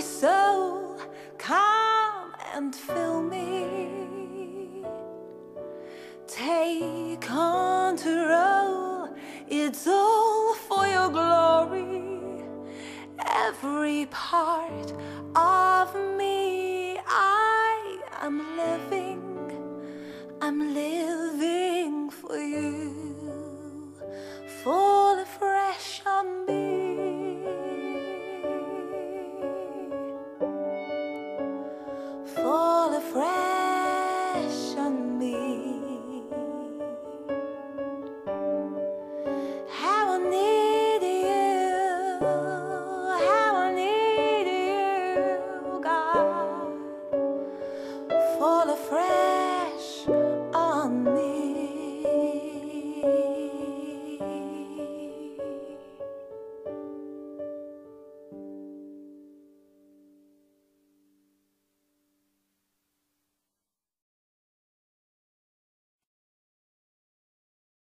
so calm and fill me. Take control, it's all for your glory. Every part of me, I am living, I'm living for you.